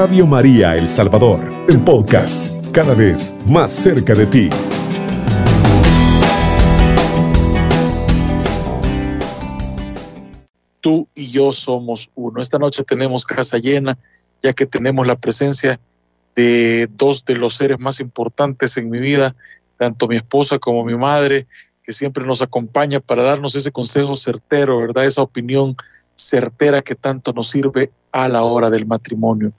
Radio María El Salvador, el podcast, cada vez más cerca de ti. Tú y yo somos uno. Esta noche tenemos casa llena, ya que tenemos la presencia de dos de los seres más importantes en mi vida, tanto mi esposa como mi madre, que siempre nos acompaña para darnos ese consejo certero, ¿verdad? Esa opinión certera que tanto nos sirve a la hora del matrimonio.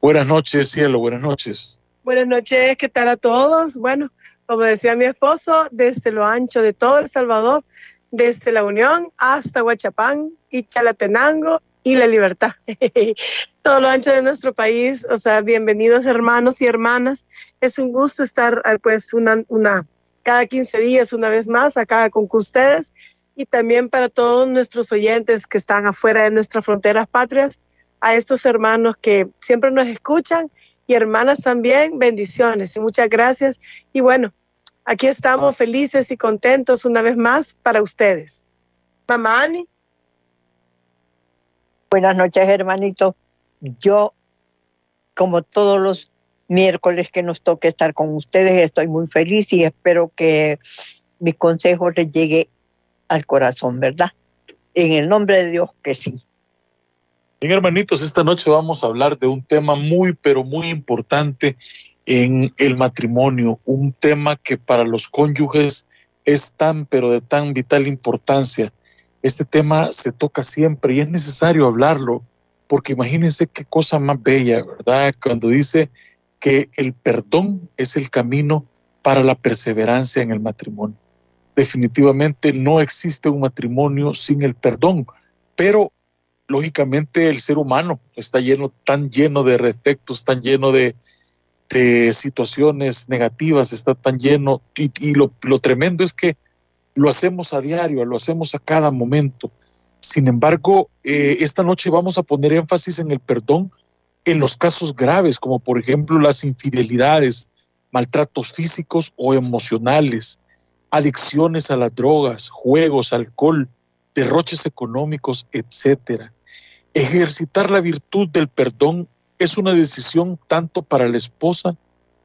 Buenas noches, cielo, buenas noches. Buenas noches, ¿qué tal a todos? Bueno, como decía mi esposo, desde lo ancho de todo El Salvador, desde la Unión hasta Huachapán y Chalatenango y la libertad. todo lo ancho de nuestro país, o sea, bienvenidos hermanos y hermanas. Es un gusto estar ah, pues una, una cada 15 días una vez más acá con ustedes y también para todos nuestros oyentes que están afuera de nuestras fronteras patrias, a estos hermanos que siempre nos escuchan y hermanas también, bendiciones y muchas gracias. Y bueno, aquí estamos felices y contentos una vez más para ustedes. Mamá Ani. Buenas noches, hermanito. Yo, como todos los miércoles que nos toque estar con ustedes, estoy muy feliz y espero que mis consejos les llegue al corazón, ¿verdad? En el nombre de Dios que sí. Bien, hermanitos, esta noche vamos a hablar de un tema muy, pero muy importante en el matrimonio, un tema que para los cónyuges es tan, pero de tan vital importancia. Este tema se toca siempre y es necesario hablarlo, porque imagínense qué cosa más bella, ¿verdad? Cuando dice que el perdón es el camino para la perseverancia en el matrimonio definitivamente no existe un matrimonio sin el perdón, pero lógicamente el ser humano está lleno, tan lleno de defectos, tan lleno de, situaciones negativas, está tan lleno, y, lo, tremendo es que lo hacemos a diario, lo hacemos a cada momento. Sin embargo, eh, esta noche vamos a poner énfasis en el perdón en los casos graves, como por ejemplo las infidelidades, maltratos físicos o emocionales, adicciones a las drogas, juegos, alcohol, derroches económicos, etc. Ejercitar la virtud del perdón es una decisión tanto para la esposa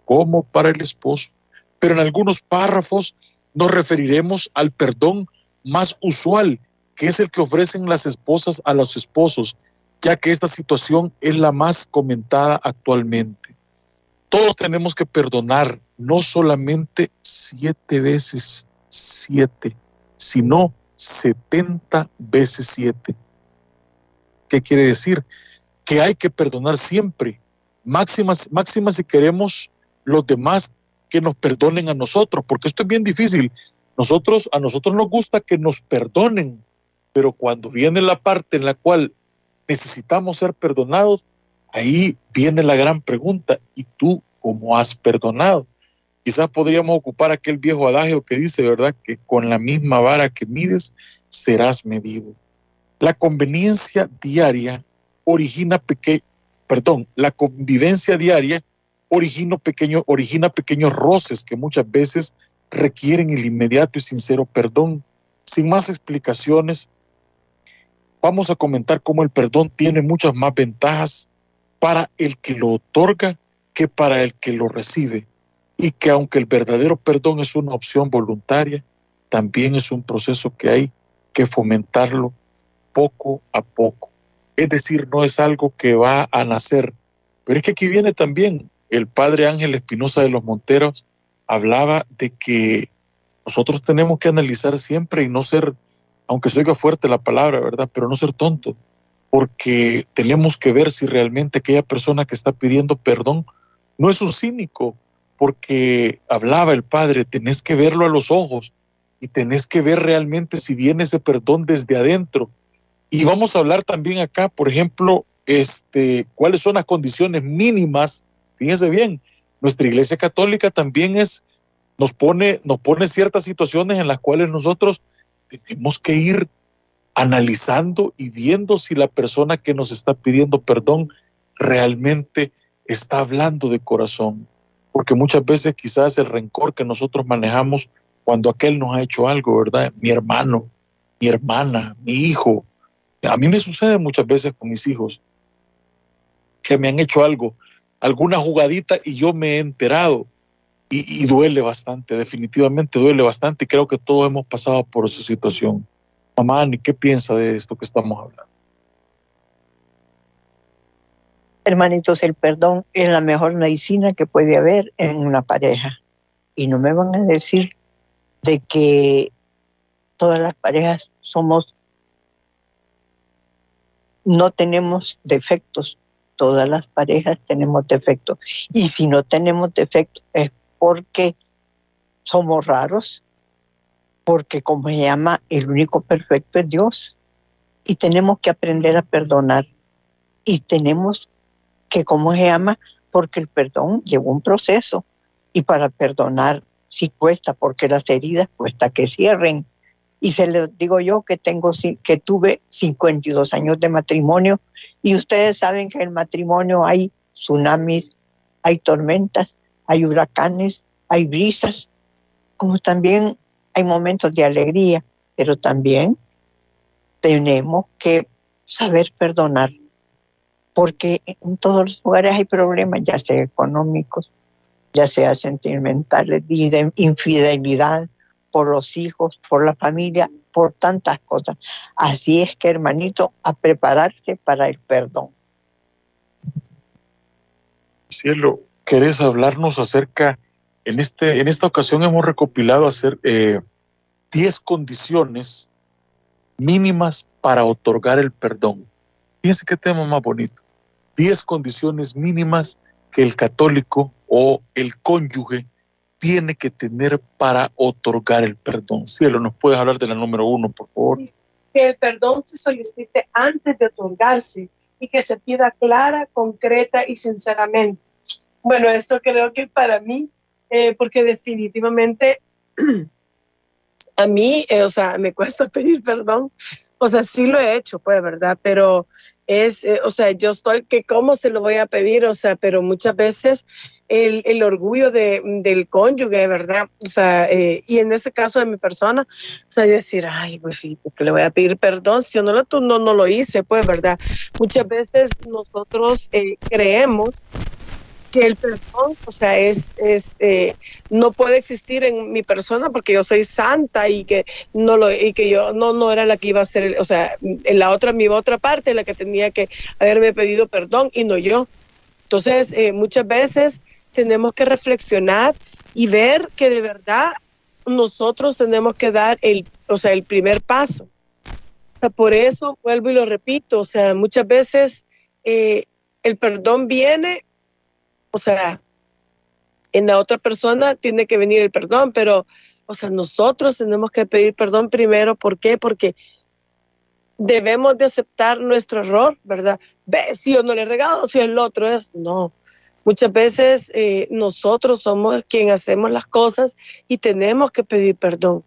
como para el esposo. Pero en algunos párrafos nos referiremos al perdón más usual, que es el que ofrecen las esposas a los esposos, ya que esta situación es la más comentada actualmente. Todos tenemos que perdonar no solamente siete veces siete, sino setenta veces siete. ¿Qué quiere decir? Que hay que perdonar siempre. Máximas, máximas si queremos los demás que nos perdonen a nosotros, porque esto es bien difícil. Nosotros, a nosotros nos gusta que nos perdonen, pero cuando viene la parte en la cual necesitamos ser perdonados, Ahí viene la gran pregunta, ¿y tú cómo has perdonado? Quizás podríamos ocupar aquel viejo adagio que dice, ¿verdad?, que con la misma vara que mides serás medido. La conveniencia diaria origina pequeño, perdón, la convivencia diaria origina, origina pequeños roces que muchas veces requieren el inmediato y sincero perdón. Sin más explicaciones, vamos a comentar cómo el perdón tiene muchas más ventajas para el que lo otorga que para el que lo recibe. Y que aunque el verdadero perdón es una opción voluntaria, también es un proceso que hay que fomentarlo poco a poco. Es decir, no es algo que va a nacer. Pero es que aquí viene también el padre Ángel Espinosa de los Monteros, hablaba de que nosotros tenemos que analizar siempre y no ser, aunque se oiga fuerte la palabra, ¿verdad? Pero no ser tonto porque tenemos que ver si realmente aquella persona que está pidiendo perdón no es un cínico, porque hablaba el Padre, tenés que verlo a los ojos y tenés que ver realmente si viene ese perdón desde adentro. Y vamos a hablar también acá, por ejemplo, este, cuáles son las condiciones mínimas. Fíjense bien, nuestra Iglesia Católica también es, nos pone, nos pone ciertas situaciones en las cuales nosotros tenemos que ir analizando y viendo si la persona que nos está pidiendo perdón realmente está hablando de corazón. Porque muchas veces quizás el rencor que nosotros manejamos cuando aquel nos ha hecho algo, ¿verdad? Mi hermano, mi hermana, mi hijo. A mí me sucede muchas veces con mis hijos. que me han hecho algo, alguna jugadita y yo me he enterado. Y, duele bastante, definitivamente duele bastante y creo que todos hemos pasado por esa situación. Mamá, ¿qué piensa de esto que estamos hablando? Hermanitos, el perdón es la mejor medicina que puede haber en una pareja. Y no me van a decir de que todas las parejas somos, no tenemos defectos, todas las parejas tenemos defectos. Y si no tenemos defectos es porque somos raros, porque como se llama, el único perfecto es Dios. Y tenemos que aprender a perdonar. Y tenemos que, ¿cómo se llama? Porque el perdón lleva un proceso y para perdonar sí cuesta, porque las heridas cuesta que cierren. Y se les digo yo que tengo que tuve 52 años de matrimonio. Y ustedes saben que en el matrimonio hay tsunamis, hay tormentas, hay huracanes, hay brisas, como también hay momentos de alegría, pero también tenemos que saber perdonar porque en todos los lugares hay problemas, ya sea económicos, ya sea sentimentales, de infidelidad por los hijos, por la familia, por tantas cosas. Así es que, hermanito, a prepararse para el perdón. Cielo, ¿querés hablarnos acerca, en, este, en esta ocasión hemos recopilado hacer 10 eh, condiciones mínimas para otorgar el perdón. Fíjense qué tema más bonito. Diez condiciones mínimas que el católico o el cónyuge tiene que tener para otorgar el perdón. Cielo, ¿nos puedes hablar de la número uno, por favor? Que el perdón se solicite antes de otorgarse y que se pida clara, concreta y sinceramente. Bueno, esto creo que para mí, eh, porque definitivamente a mí, eh, o sea, me cuesta pedir perdón. O sea, sí lo he hecho, pues, ¿verdad? Pero es, eh, o sea, yo estoy, que cómo se lo voy a pedir, o sea, pero muchas veces el, el orgullo de, del cónyuge, ¿verdad? O sea, eh, y en este caso de mi persona, o sea, decir, ay, pues que le voy a pedir perdón si yo no lo, no, no lo hice, pues, ¿verdad? Muchas veces nosotros creemos que el perdón, o sea, es, es eh, no puede existir en mi persona porque yo soy santa y que no lo y que yo no no era la que iba a ser, o sea, en la otra mi otra parte la que tenía que haberme pedido perdón y no yo. Entonces, eh, muchas veces tenemos que reflexionar y ver que de verdad nosotros tenemos que dar el, o sea, el primer paso. por eso vuelvo y lo repito, o sea, muchas veces eh, el perdón viene o sea, en la otra persona tiene que venir el perdón, pero, o sea, nosotros tenemos que pedir perdón primero. ¿Por qué? Porque debemos de aceptar nuestro error, ¿verdad? Ve, si yo no le he regado, si el otro es, no. Muchas veces eh, nosotros somos quien hacemos las cosas y tenemos que pedir perdón,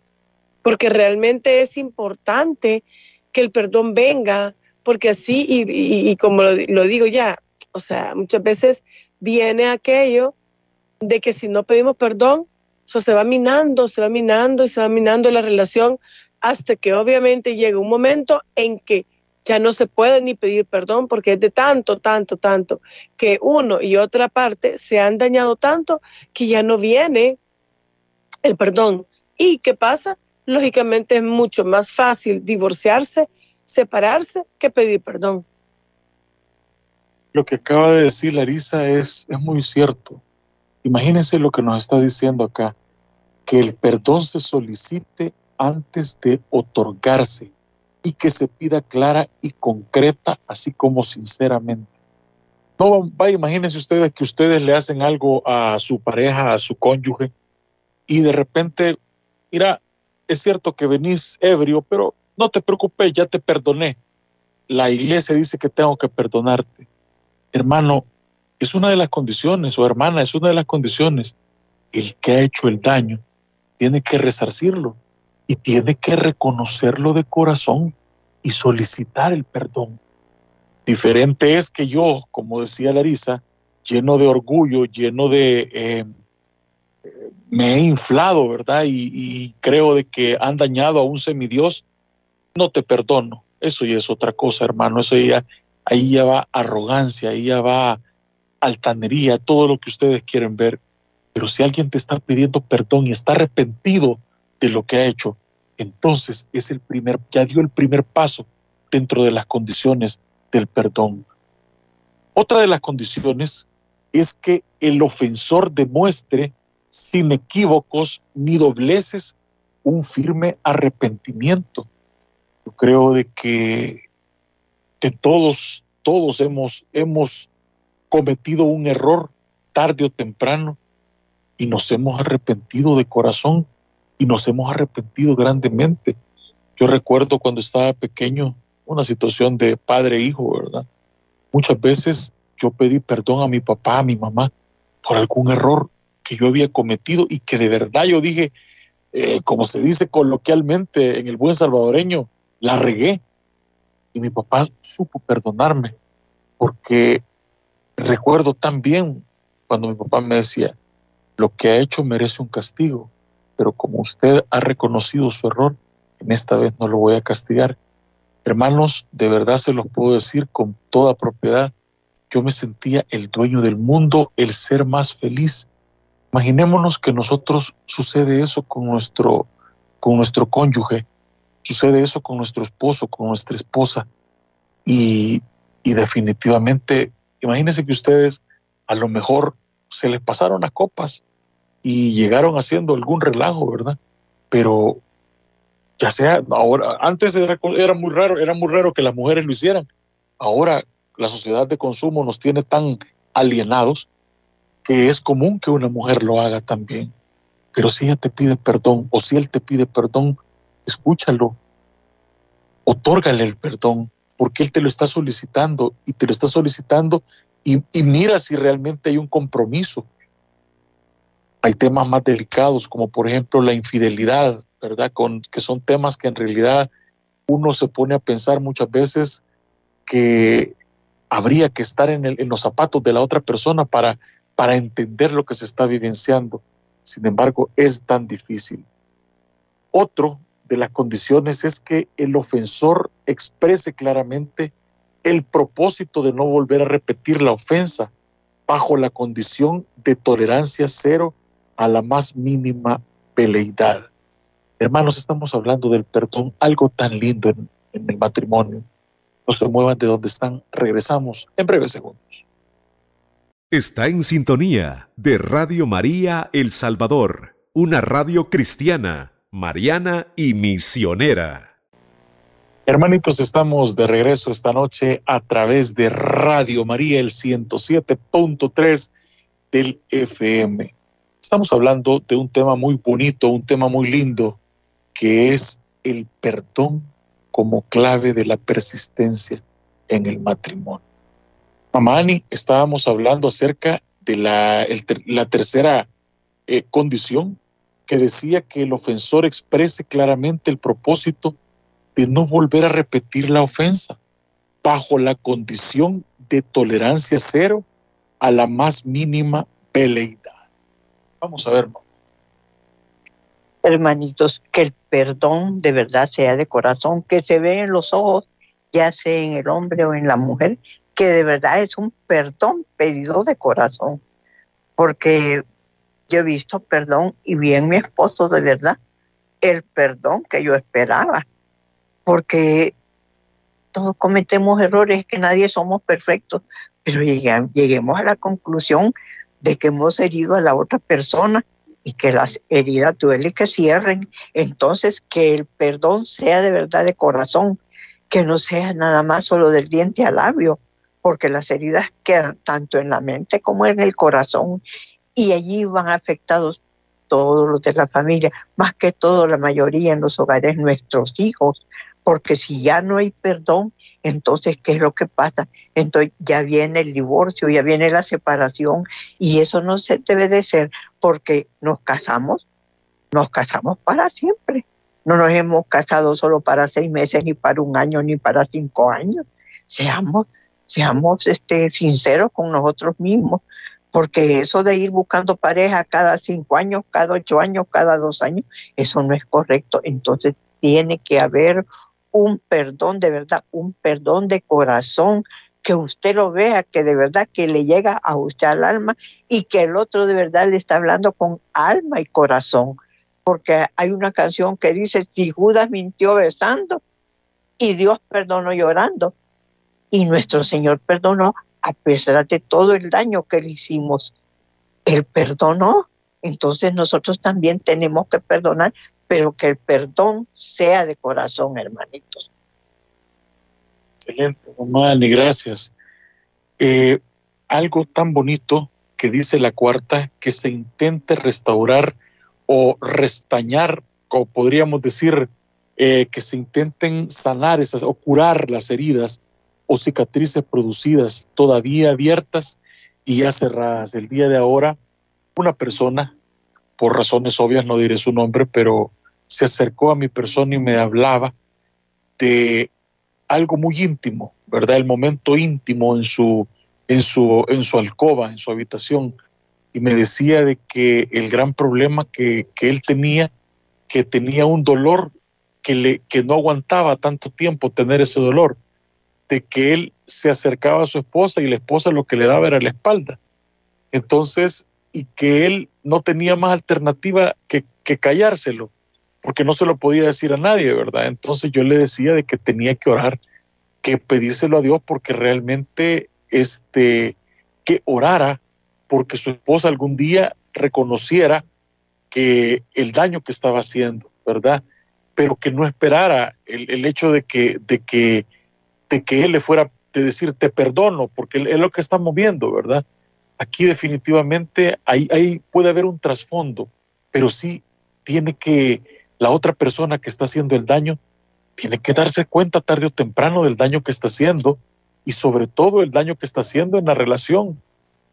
porque realmente es importante que el perdón venga, porque así, y, como lo digo ya, o sea, muchas veces viene aquello de que si no pedimos perdón, eso se va minando, se va minando y se va minando la relación hasta que obviamente llega un momento en que ya no se puede ni pedir perdón porque es de tanto, tanto, tanto, que uno y otra parte se han dañado tanto que ya no viene el perdón. ¿Y qué pasa? Lógicamente es mucho más fácil divorciarse, separarse, que pedir perdón lo que acaba de decir Larisa es, es muy cierto. Imagínense lo que nos está diciendo acá, que el perdón se solicite antes de otorgarse y que se pida clara y concreta, así como sinceramente. No, va, imagínense ustedes que ustedes le hacen algo a su pareja, a su cónyuge, y de repente, mira, es cierto que venís ebrio, pero no te preocupes, ya te perdoné. La iglesia dice que tengo que perdonarte hermano, es una de las condiciones, o hermana, es una de las condiciones. El que ha hecho el daño tiene que resarcirlo y tiene que reconocerlo de corazón y solicitar el perdón. Diferente es que yo, como decía Larisa, lleno de orgullo, lleno de... Eh, me he inflado, ¿verdad? Y, creo de que han dañado a un semidios, no te perdono. Eso ya es otra cosa, hermano. Eso ya ahí ya va arrogancia, ahí ya va altanería, todo lo que ustedes quieren ver. Pero si alguien te está pidiendo perdón y está arrepentido de lo que ha hecho, entonces es el primer, ya dio el primer paso dentro de las condiciones del perdón. Otra de las condiciones es que el ofensor demuestre sin equívocos ni dobleces un firme arrepentimiento. Yo creo de que, que todos, todos hemos, hemos cometido un error tarde o temprano y nos hemos arrepentido de corazón y nos hemos arrepentido grandemente. Yo recuerdo cuando estaba pequeño una situación de padre e ¿verdad? Muchas veces yo pedí perdón a mi papá, a mi mamá, por algún error que yo había cometido y que de verdad yo dije, eh, como se dice coloquialmente en el buen salvadoreño, la regué. Y mi papá supo perdonarme, porque recuerdo tan bien cuando mi papá me decía, lo que ha hecho merece un castigo, pero como usted ha reconocido su error, en esta vez no lo voy a castigar. Hermanos, de verdad se los puedo decir con toda propiedad, yo me sentía el dueño del mundo, el ser más feliz. Imaginémonos que nosotros sucede eso con nuestro, con nuestro cónyuge, sucede eso con nuestro esposo, con nuestra esposa, y, y definitivamente Imagínense que ustedes a lo mejor se les pasaron las copas y llegaron haciendo algún relajo, ¿verdad? Pero ya sea ahora, antes era, era, muy raro, era muy raro que las mujeres lo hicieran. Ahora la sociedad de consumo nos tiene tan alienados que es común que una mujer lo haga también. Pero si ella te pide perdón o si él te pide perdón, escúchalo, otórgale el perdón, porque Él te lo está solicitando y te lo está solicitando y, mira si realmente hay un compromiso. Hay temas más delicados, como por ejemplo la infidelidad, ¿verdad? Que son temas que en realidad uno se pone a pensar muchas veces que habría que estar en, en los zapatos de la otra persona para, para entender lo que se está vivenciando. Sin embargo, es tan difícil. Otro de las condiciones es que el ofensor exprese claramente el propósito de no volver a repetir la ofensa bajo la condición de tolerancia cero a la más mínima peleidad. Hermanos, estamos hablando del perdón, algo tan lindo en, el matrimonio. No se muevan de donde están, regresamos en breves segundos. Está en sintonía de Radio María El Salvador, una radio cristiana mariana y misionera. Hermanitos, estamos de regreso esta noche a través de Radio María, el 107.3 del FM. Estamos hablando de un tema muy bonito, un tema muy lindo, que es el perdón como clave de la persistencia en el matrimonio. Mamá Ani, estábamos hablando acerca de la, la tercera eh, condición que decía que el ofensor exprese claramente el propósito de no volver a repetir la ofensa, bajo la condición de tolerancia cero a la más mínima peleidad. Vamos a ver. Hermanitos, que el perdón de verdad sea de corazón, que se ve en los ojos, ya sea en el hombre o en la mujer, que de verdad es un perdón pedido de corazón. Porque yo he visto perdón y bien mi esposo de verdad, el perdón que yo esperaba, porque todos cometemos errores, que nadie somos perfectos, pero lleguemos a la conclusión de que hemos herido a la otra persona y que las heridas duelen que cierren. Entonces, que el perdón sea de verdad de corazón, que no sea nada más solo del diente al labio, porque las heridas quedan tanto en la mente como en el corazón y allí van afectados todos los de la familia, más que todo la mayoría en los hogares nuestros hijos, porque si ya no hay perdón, entonces, ¿qué es lo que pasa? Entonces ya viene el divorcio, ya viene la separación y eso no se debe de ser porque nos casamos, nos casamos para siempre. No nos hemos casado solo para seis meses, ni para un año, ni para cinco años. Seamos, seamos este, sinceros con nosotros mismos porque eso de ir buscando pareja cada cinco años, cada ocho años, cada dos años, eso no es correcto. Entonces tiene que haber un perdón de verdad, un perdón de corazón, que usted lo vea, que de verdad que le llega a usted al alma y que el otro de verdad le está hablando con alma y corazón. Porque hay una canción que dice, si Judas mintió besando y Dios perdonó llorando. Y nuestro Señor perdonó a pesar de todo el daño que le hicimos. Él perdonó. Entonces nosotros también tenemos que perdonar, pero que el perdón sea de corazón, hermanitos. Excelente, mamá, y gracias. Eh, algo tan bonito que dice la cuarta, que se intente restaurar o restañar, como podríamos decir, eh, que se intenten sanar esas o curar las heridas o cicatrices producidas todavía abiertas y ya cerradas. El día de ahora, una persona, por razones obvias no diré su nombre, pero se acercó a mi persona y me hablaba de algo muy íntimo, ¿verdad? El momento íntimo en su, en su, en su alcoba, en su habitación. Y me decía de que el gran problema que, que él tenía, que tenía un dolor que, le, que no aguantaba tanto tiempo tener ese dolor, de que él se acercaba a su esposa y la esposa lo que le daba era la espalda. Entonces, y que él no tenía más alternativa que, que callárselo porque no se lo podía decir a nadie, ¿verdad? Entonces yo le decía de que tenía que orar, que pedírselo a Dios porque realmente este que orara porque su esposa algún día reconociera que el daño que estaba haciendo, ¿verdad? Pero que no esperara el, hecho de que, de, que, de que él le fuera de decir te perdono, porque es lo que estamos viendo, ¿verdad? Aquí definitivamente hay, hay, puede haber un trasfondo, pero sí tiene que, la otra persona que está haciendo el daño tiene que darse cuenta tarde o temprano del daño que está haciendo y sobre todo el daño que está haciendo en la relación,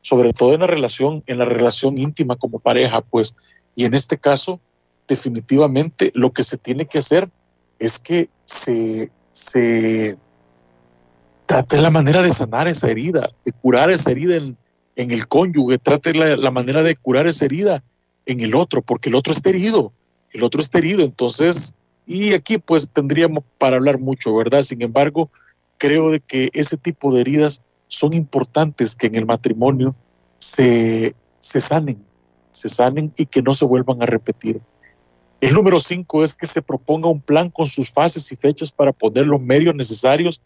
sobre todo en la relación, en la relación íntima como pareja, pues. Y en este caso, definitivamente lo que se tiene que hacer es que se, se trate la manera de sanar esa herida, de curar esa herida en, en el cónyuge, trate la, la manera de curar esa herida en el otro, porque el otro está herido el otro está herido, entonces, y aquí pues tendríamos para hablar mucho, ¿verdad? Sin embargo, creo de que ese tipo de heridas son importantes que en el matrimonio se, se sanen, se sanen y que no se vuelvan a repetir. El número cinco es que se proponga un plan con sus fases y fechas para poner los medios necesarios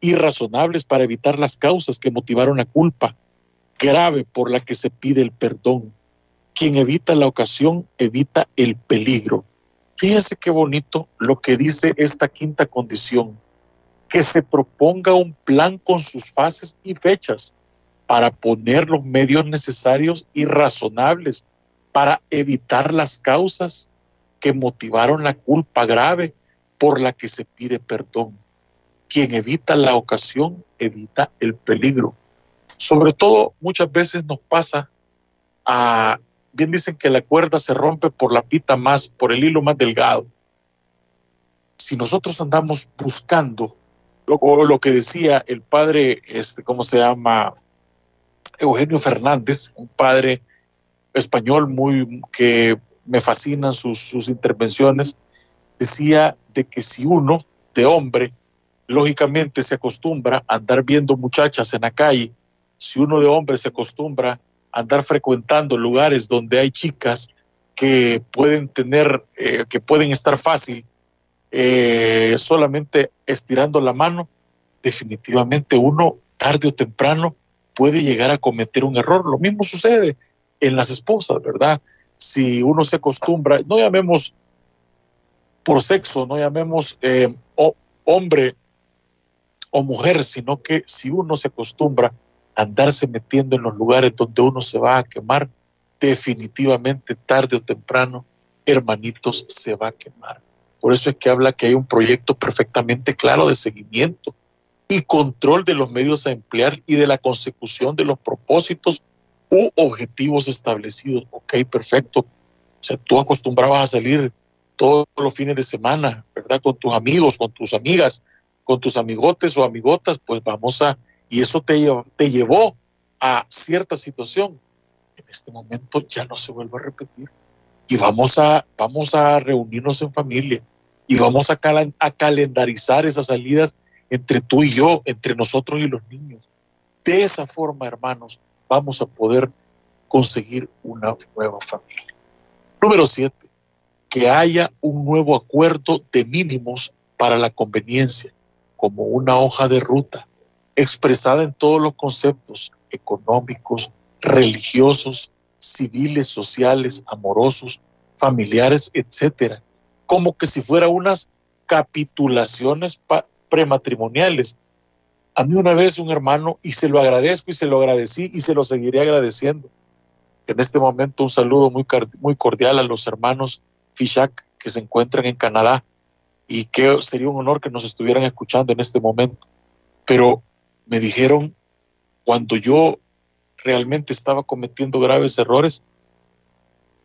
y razonables para evitar las causas que motivaron la culpa grave por la que se pide el perdón. Quien evita la ocasión evita el peligro. Fíjense qué bonito lo que dice esta quinta condición, que se proponga un plan con sus fases y fechas para poner los medios necesarios y razonables para evitar las causas que motivaron la culpa grave por la que se pide perdón. Quien evita la ocasión evita el peligro. Sobre todo muchas veces nos pasa a bien dicen que la cuerda se rompe por la pita más, por el hilo más delgado. Si nosotros andamos buscando lo, lo que decía el padre, este, ¿cómo se llama? Eugenio Fernández, un padre español muy que me fascinan sus intervenciones, decía de que si uno de hombre, lógicamente se acostumbra a andar viendo muchachas en la calle, si uno de hombre se acostumbra andar frecuentando lugares donde hay chicas que pueden tener, eh, que pueden estar fácil eh, solamente estirando la mano, definitivamente uno tarde o temprano puede llegar a cometer un error. Lo mismo sucede en las esposas, ¿verdad? Si uno se acostumbra, no llamemos por sexo, no llamemos eh, hombre o mujer, sino que si uno se acostumbra andarse metiendo en los lugares donde uno se va a quemar, definitivamente tarde o temprano, hermanitos, se va a quemar. Por eso es que habla que hay un proyecto perfectamente claro de seguimiento y control de los medios a emplear y de la consecución de los propósitos u objetivos establecidos. Ok, perfecto. O sea, tú acostumbrabas a salir todos los fines de semana, ¿verdad? Con tus amigos, con tus amigas, con tus amigotes o amigotas, pues vamos a y eso te, llevó a cierta situación. En este momento ya no se vuelve a repetir. Y vamos a, vamos a reunirnos en familia y vamos a, a calendarizar esas salidas entre tú y yo, entre nosotros y los niños. De esa forma, hermanos, vamos a poder conseguir una nueva familia. Número siete, que haya un nuevo acuerdo de mínimos para la conveniencia, como una hoja de ruta, expresada en todos los conceptos económicos, religiosos, civiles, sociales, amorosos, familiares, etcétera, como que si fuera unas capitulaciones prematrimoniales. A mí una vez un hermano, y se lo agradezco y se lo agradecí y se lo seguiré agradeciendo. En este momento un saludo muy, muy cordial a los hermanos Fishak que se encuentran en Canadá y que sería un honor que nos estuvieran escuchando en este momento. Pero me dijeron, cuando yo realmente estaba cometiendo graves errores,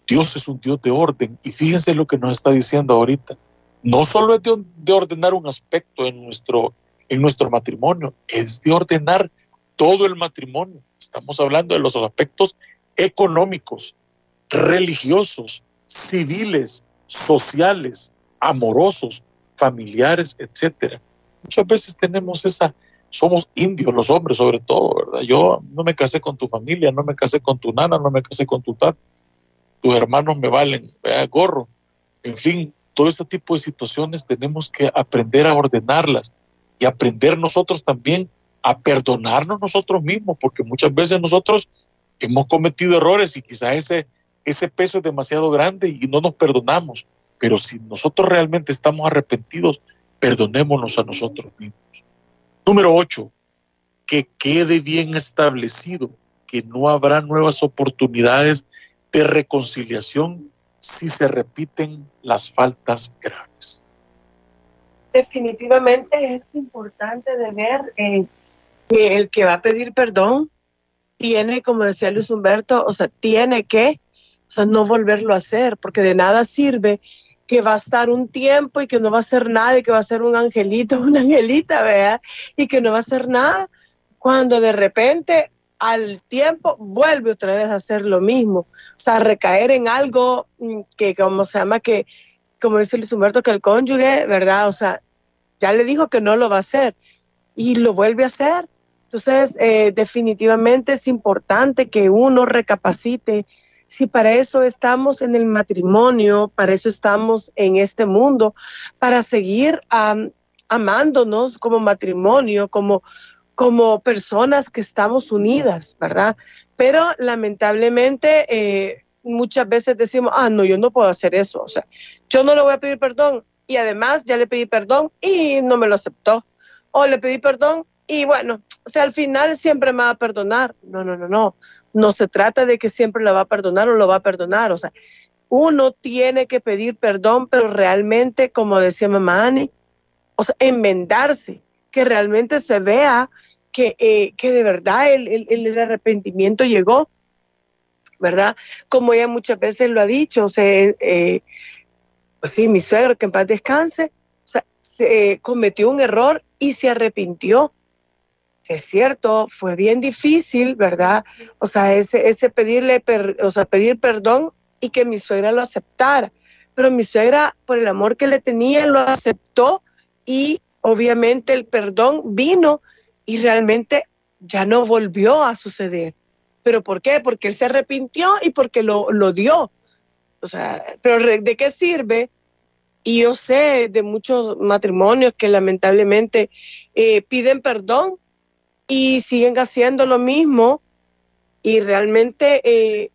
Dios es un Dios de orden. Y fíjense lo que nos está diciendo ahorita no solo es de, ordenar un aspecto en nuestro, en nuestro matrimonio, es de ordenar todo el matrimonio. Estamos hablando de los aspectos económicos, religiosos, civiles, sociales, amorosos, familiares, etcétera. Muchas veces tenemos esa, somos indios los hombres sobre todo, ¿verdad? Yo no me casé con tu familia, no me casé con tu nana, no me casé con tu tata. Tus hermanos me valen, gorro. En fin, todo ese tipo de situaciones tenemos que aprender a ordenarlas y aprender nosotros también a perdonarnos nosotros mismos, porque muchas veces nosotros hemos cometido errores y quizás ese, ese peso es demasiado grande y no nos perdonamos. Pero si nosotros realmente estamos arrepentidos, perdonémonos a nosotros mismos. Número ocho, que quede bien establecido que no habrá nuevas oportunidades de reconciliación si se repiten las faltas graves. Definitivamente es importante de ver eh, que el que va a pedir perdón tiene, como decía Luis Humberto, o sea, tiene que, o sea, no volverlo a hacer, porque de nada sirve que va a estar un tiempo y que no va a hacer nada y que va a ser un angelito, una angelita, ¿verdad? Y que no va a hacer nada cuando de repente al tiempo vuelve otra vez a hacer lo mismo. O sea, recaer en algo mm, que, como se llama, que, como dice Luis Humberto, que el cónyuge, ¿verdad? O sea, ya le dijo que no lo va a hacer y lo vuelve a hacer. Entonces, eh, definitivamente es importante que uno recapacite si para eso estamos en el matrimonio, para eso estamos en este mundo, para seguir amándonos como matrimonio, como, como personas que estamos unidas, ¿verdad? Pero lamentablemente eh, muchas veces decimos, ah, no, yo no puedo hacer eso, o sea, yo no le voy a pedir perdón y además ya le pedí perdón y no me lo aceptó. O le pedí perdón y bueno, o sea, al final siempre me va a perdonar. No, no, no, no. No se trata de que siempre lo va a perdonar o lo va a perdonar. O sea, uno tiene que pedir perdón, pero realmente, como decía mamá Ani, o sea, enmendarse, que realmente se vea que, eh, que de verdad el, el, arrepentimiento llegó, ¿verdad? Como ella muchas veces lo ha dicho, o sea, eh, pues sí, mi suegro, que en paz descanse, o sea, se eh, cometió un error y se arrepintió. Es cierto, fue bien difícil, ¿verdad? O sea, ese, pedirle, o sea, pedir perdón y que mi suegra lo aceptara. Pero mi suegra, por el amor que le tenía, lo aceptó y obviamente el perdón vino y realmente ya no volvió a suceder. ¿Pero por qué? Porque él se arrepintió y porque lo, lo dio. O sea, pero ¿de qué sirve? Y yo sé de muchos matrimonios que lamentablemente eh, piden perdón y siguen haciendo lo mismo y realmente, eh,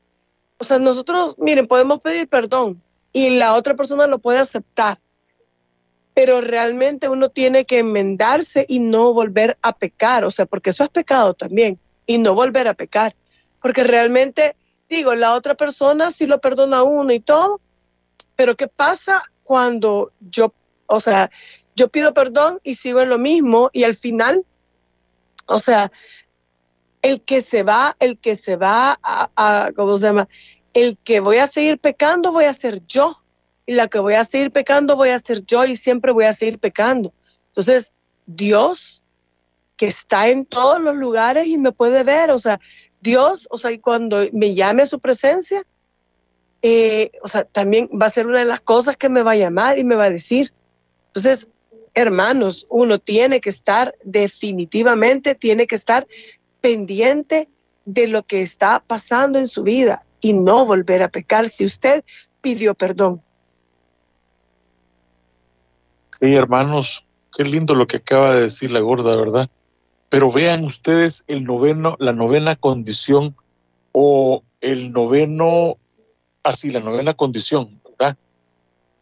o sea, nosotros, miren, podemos pedir perdón y la otra persona lo puede aceptar, pero realmente uno tiene que enmendarse y no volver a pecar, o sea, porque eso es pecado también, y no volver a pecar, porque realmente, digo, la otra persona sí lo perdona a uno y todo, pero ¿qué pasa cuando yo, o sea, yo pido perdón y sigo en lo mismo y al final, o sea, el que se va, el que se va a, ¿cómo se llama? El que voy a seguir pecando voy a ser yo y la que voy a seguir pecando voy a ser yo y siempre voy a seguir pecando. Entonces, Dios que está en todos los lugares y me puede ver, o sea, Dios, o sea, y cuando me llame a su presencia, eh, o sea, también va a ser una de las cosas que me va a llamar y me va a decir. Entonces, hermanos, uno tiene que estar definitivamente, tiene que estar pendiente de lo que está pasando en su vida y no volver a pecar si usted pidió perdón. Sí, hermanos, qué lindo lo que acaba de decir la gorda, ¿verdad? Pero vean ustedes el noveno, la novena condición o el noveno, así, la novena condición, ¿verdad?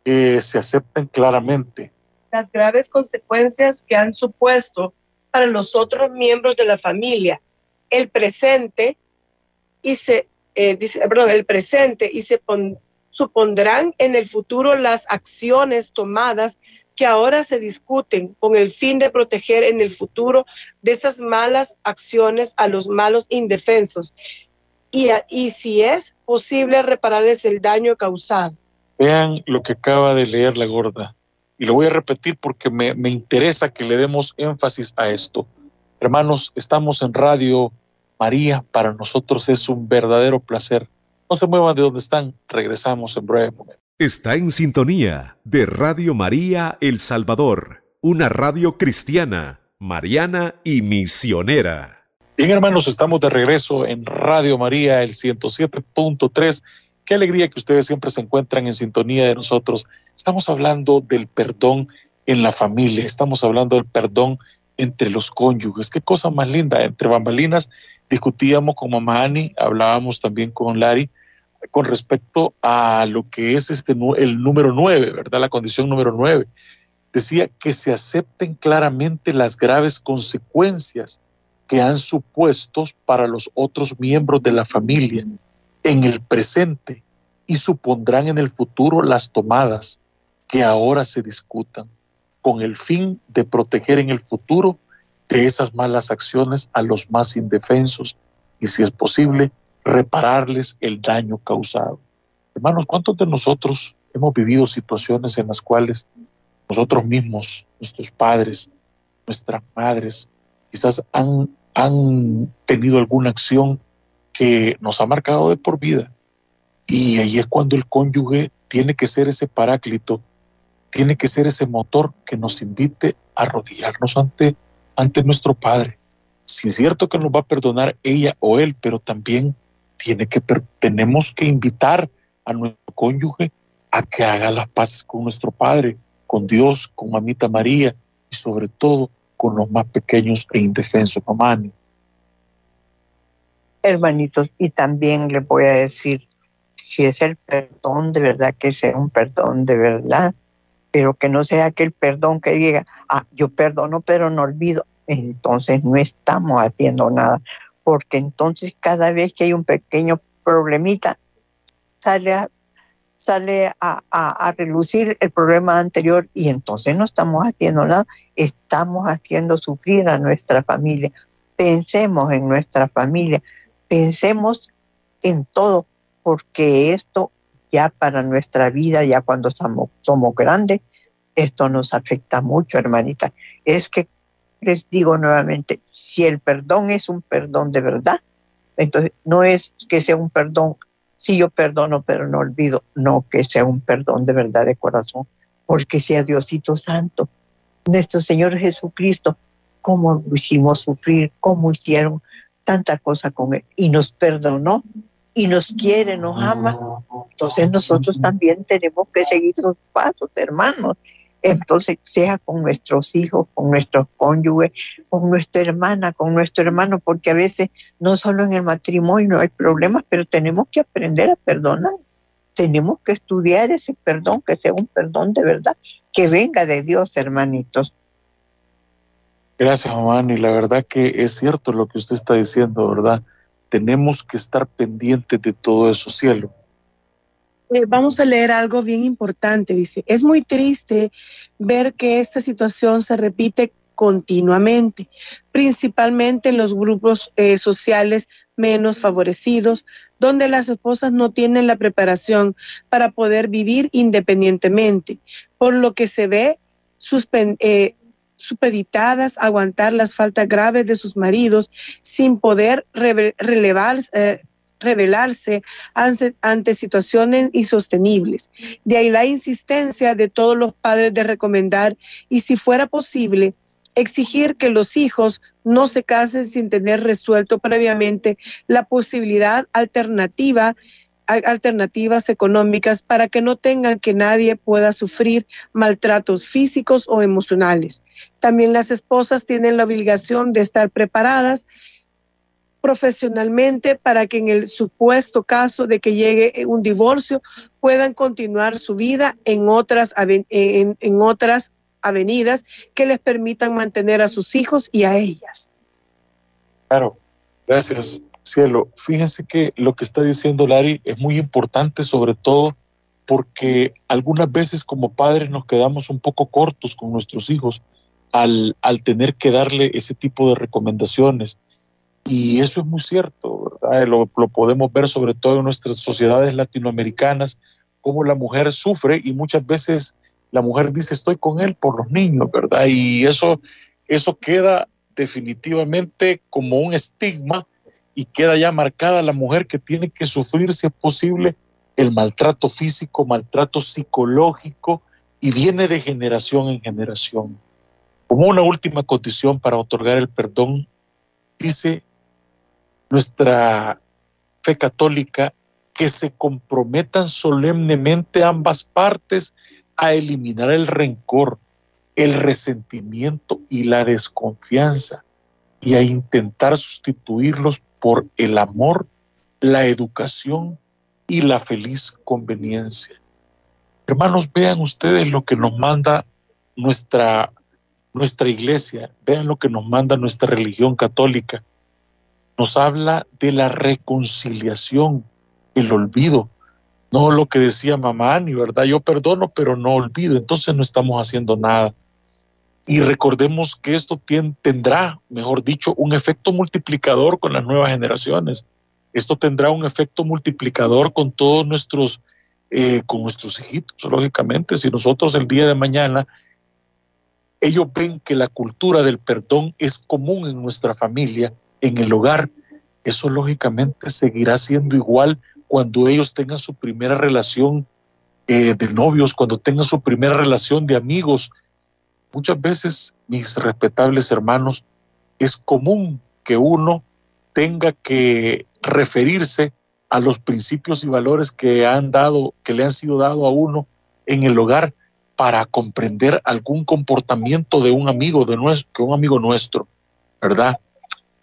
Que se acepten claramente. Las graves consecuencias que han supuesto para los otros miembros de la familia, el presente y se, eh, dice, perdón, el presente y se supondrán en el futuro las acciones tomadas que ahora se discuten con el fin de proteger en el futuro de esas malas acciones a los malos indefensos. Y, y si es posible repararles el daño causado. Vean lo que acaba de leer la gorda y lo voy a repetir porque me, me interesa que le demos énfasis a esto. Hermanos, estamos en Radio María, para nosotros es un verdadero placer. No se muevan de donde están, regresamos en breve momento. Está en sintonía de Radio María El Salvador, una radio cristiana, mariana y misionera. Bien, hermanos, estamos de regreso en Radio María el 107.3. Qué alegría que ustedes siempre se encuentran en sintonía de nosotros. Estamos hablando del perdón en la familia, estamos hablando del perdón entre los cónyuges. Qué cosa más linda. Entre bambalinas discutíamos con mamá Ani, hablábamos también con Lari con respecto a lo que es este el número nueve, ¿verdad? La condición número nueve. Decía que se acepten claramente las graves consecuencias que han supuesto para los otros miembros de la familia en el presente y supondrán en el futuro las tomadas que ahora se discutan, con el fin de proteger en el futuro de esas malas acciones a los más indefensos y, si es posible, repararles el daño causado. Hermanos, ¿cuántos de nosotros hemos vivido situaciones en las cuales nosotros mismos, nuestros padres, nuestras madres, quizás han, han tenido alguna acción que nos ha marcado de por vida? Y ahí es cuando el cónyuge tiene que ser ese paráclito, tiene que ser ese motor que nos invite a arrodillarnos ante, ante nuestro Padre. Si es cierto que nos va a perdonar ella o él, pero también tiene que, tenemos que invitar a nuestro cónyuge a que haga las paces con nuestro Padre, con Dios, con Mamita María y sobre todo con los más pequeños e indefensos, mamá. Hermanitos, y también le voy a decir, si es el perdón de verdad, que sea un perdón de verdad, pero que no sea aquel perdón que diga, ah, yo perdono, pero no olvido. Entonces no estamos haciendo nada, porque entonces cada vez que hay un pequeño problemita, sale a, sale a, a, relucir el problema anterior y entonces no estamos haciendo nada, estamos haciendo sufrir a nuestra familia. Pensemos en nuestra familia, pensemos en todo, porque esto ya para nuestra vida, ya cuando somos, somos grandes, esto nos afecta mucho, hermanita. Es que les digo nuevamente, si el perdón es un perdón de verdad, entonces no es que sea un perdón, si yo perdono pero no olvido, no que sea un perdón de verdad de corazón, porque sea Diosito Santo, nuestro Señor Jesucristo, cómo lo hicimos sufrir, cómo hicieron tanta cosa con Él y nos perdonó y nos quiere, nos ama. Entonces nosotros también tenemos que seguir los pasos, hermanos, entonces, sea con nuestros hijos, con nuestros cónyuges, con nuestra hermana, con nuestro hermano, porque a veces no solo en el matrimonio hay problemas, pero tenemos que aprender a perdonar. Tenemos que estudiar ese perdón, que sea un perdón de verdad, que venga de Dios, hermanitos. Gracias, mamá. Y la verdad que es cierto lo que usted está diciendo, ¿verdad? Tenemos que estar pendientes de todo eso, cielo eh, vamos a leer algo bien importante. Dice, es muy triste ver que esta situación se repite continuamente, principalmente en los grupos eh, sociales menos favorecidos, donde las esposas no tienen la preparación para poder vivir independientemente, por lo que se ve eh, supeditadas a aguantar las faltas graves de sus maridos sin poder relevar, revelarse ante, situaciones insostenibles. De ahí la insistencia de todos los padres de recomendar y si fuera posible, exigir que los hijos no se casen sin tener resuelto previamente la posibilidad alternativa alternativas económicas para que no tengan que nadie pueda sufrir maltratos físicos o emocionales. También las esposas tienen la obligación de estar preparadas profesionalmente para que en el supuesto caso de que llegue un divorcio puedan continuar su vida en otras, en, en otras avenidas que les permitan mantener a sus hijos y a ellas. Claro, gracias, cielo. Fíjense que lo que está diciendo Lari es muy importante, sobre todo porque algunas veces como padres nos quedamos un poco cortos con nuestros hijos al, al tener que darle ese tipo de recomendaciones. Y eso es muy cierto. Lo, lo podemos ver sobre todo en nuestras sociedades latinoamericanas, cómo la mujer sufre y muchas veces la mujer dice estoy con él por los niños, ¿verdad? Y eso, eso queda definitivamente como un estigma y queda ya marcada la mujer que tiene que sufrir, si es posible, el maltrato físico, maltrato psicológico y viene de generación en generación. Como una última condición para otorgar el perdón, dice nuestra fe católica que se comprometan solemnemente ambas partes a eliminar el rencor, el resentimiento y la desconfianza y a intentar sustituirlos por el amor, la educación y la feliz conveniencia. Hermanos, vean ustedes lo que nos manda nuestra, nuestra iglesia, vean lo que nos manda nuestra religión católica. Nos habla de la reconciliación, el olvido, no lo que decía mamá ni ¿verdad? Yo perdono, pero no olvido. Entonces no estamos haciendo nada. Y recordemos que esto tendrá, mejor dicho, un efecto multiplicador con las nuevas generaciones. Esto tendrá un efecto multiplicador con todos nuestros, eh, con nuestros hijitos, lógicamente. Si nosotros el día de mañana, ellos ven que la cultura del perdón es común en nuestra familia, en el hogar, eso lógicamente seguirá siendo igual cuando ellos tengan su primera relación eh, de novios, cuando tengan su primera relación de amigos. Muchas veces, mis respetables hermanos, es común que uno tenga que referirse a los principios y valores que han dado, que le han sido dados a uno en el hogar para comprender algún comportamiento de un amigo de nuestro, un amigo nuestro, ¿verdad?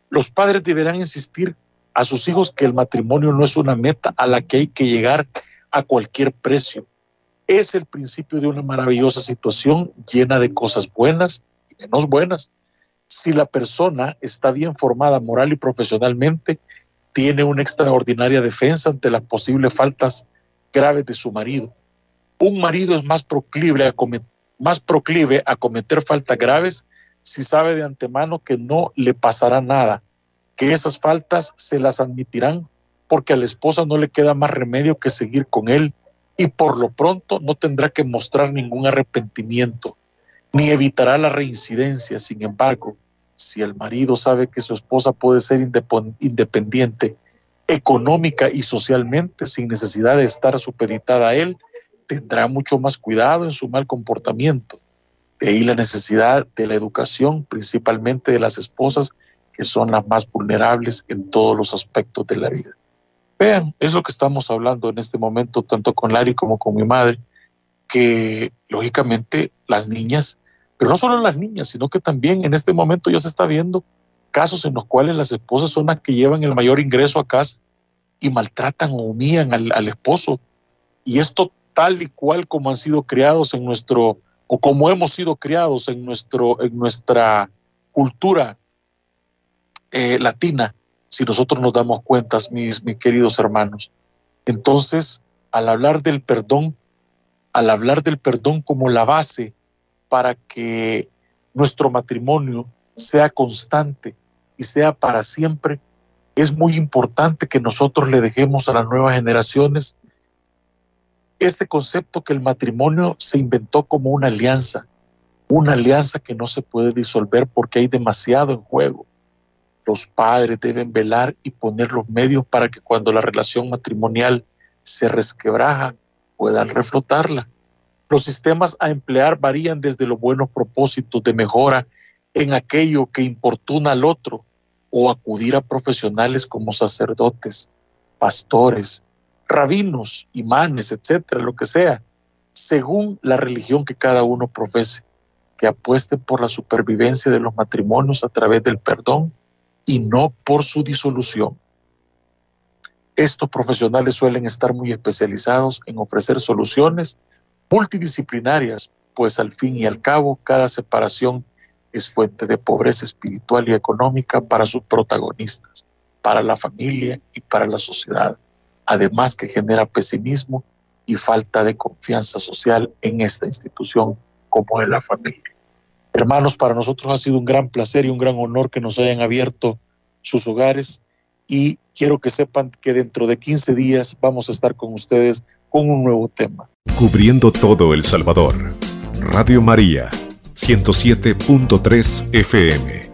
Los padres deberán insistir a sus hijos que el matrimonio no es una meta a la que hay que llegar a cualquier precio. Es el principio de una maravillosa situación llena de cosas buenas y menos buenas. Si la persona está bien formada moral y profesionalmente, tiene una extraordinaria defensa ante las posibles faltas graves de su marido. Un marido es más proclive a, cometer, más proclive a cometer faltas graves si sabe de antemano que no le pasará nada que esas faltas se las admitirán porque a la esposa no le queda más remedio que seguir con él y por lo pronto no tendrá que mostrar ningún arrepentimiento ni evitará la reincidencia. Sin embargo, si el marido sabe que su esposa puede ser independiente económica y socialmente sin necesidad de estar supeditada a él, tendrá mucho más cuidado en su mal comportamiento. De ahí la necesidad de la educación, principalmente de las esposas, que son las más vulnerables en todos los aspectos de la vida. Vean, es lo que estamos hablando en este momento, tanto con Lari como con mi madre, que lógicamente las niñas, pero no solo las niñas, sino que también en este momento ya se está viendo casos en los cuales las esposas son las que llevan el mayor ingreso a casa y maltratan o humillan al, esposo. Y esto tal y cual como han sido criados en nuestro, o como hemos sido criados en, nuestro, en nuestra cultura eh, latina, si nosotros nos damos cuenta, mis, mis queridos hermanos. Entonces, al hablar del perdón, al hablar del perdón como la base para que nuestro matrimonio sea constante y sea para siempre, es muy importante que nosotros le dejemos a las nuevas generaciones este concepto que el matrimonio se inventó como una alianza, una alianza que no se puede disolver porque hay demasiado en juego. Los padres deben velar y poner los medios para que cuando la relación matrimonial se resquebraja puedan reflotarla. Los sistemas a emplear varían desde los buenos propósitos de mejora en aquello que importuna al otro o acudir a profesionales como sacerdotes, pastores, rabinos, imanes, etcétera, lo que sea, según la religión que cada uno profese, que apueste por la supervivencia de los matrimonios a través del perdón y no por su disolución. Estos profesionales suelen estar muy especializados en ofrecer soluciones multidisciplinarias, pues al fin y al cabo cada separación es fuente de pobreza espiritual y económica para sus protagonistas, para la familia y para la sociedad, además que genera pesimismo y falta de confianza social en esta institución como es la familia. Hermanos, para nosotros ha sido un gran placer y un gran honor que nos hayan abierto sus hogares y quiero que sepan que dentro de 15 días vamos a estar con ustedes con un nuevo tema. Cubriendo todo El Salvador. Radio María 107.3 FM.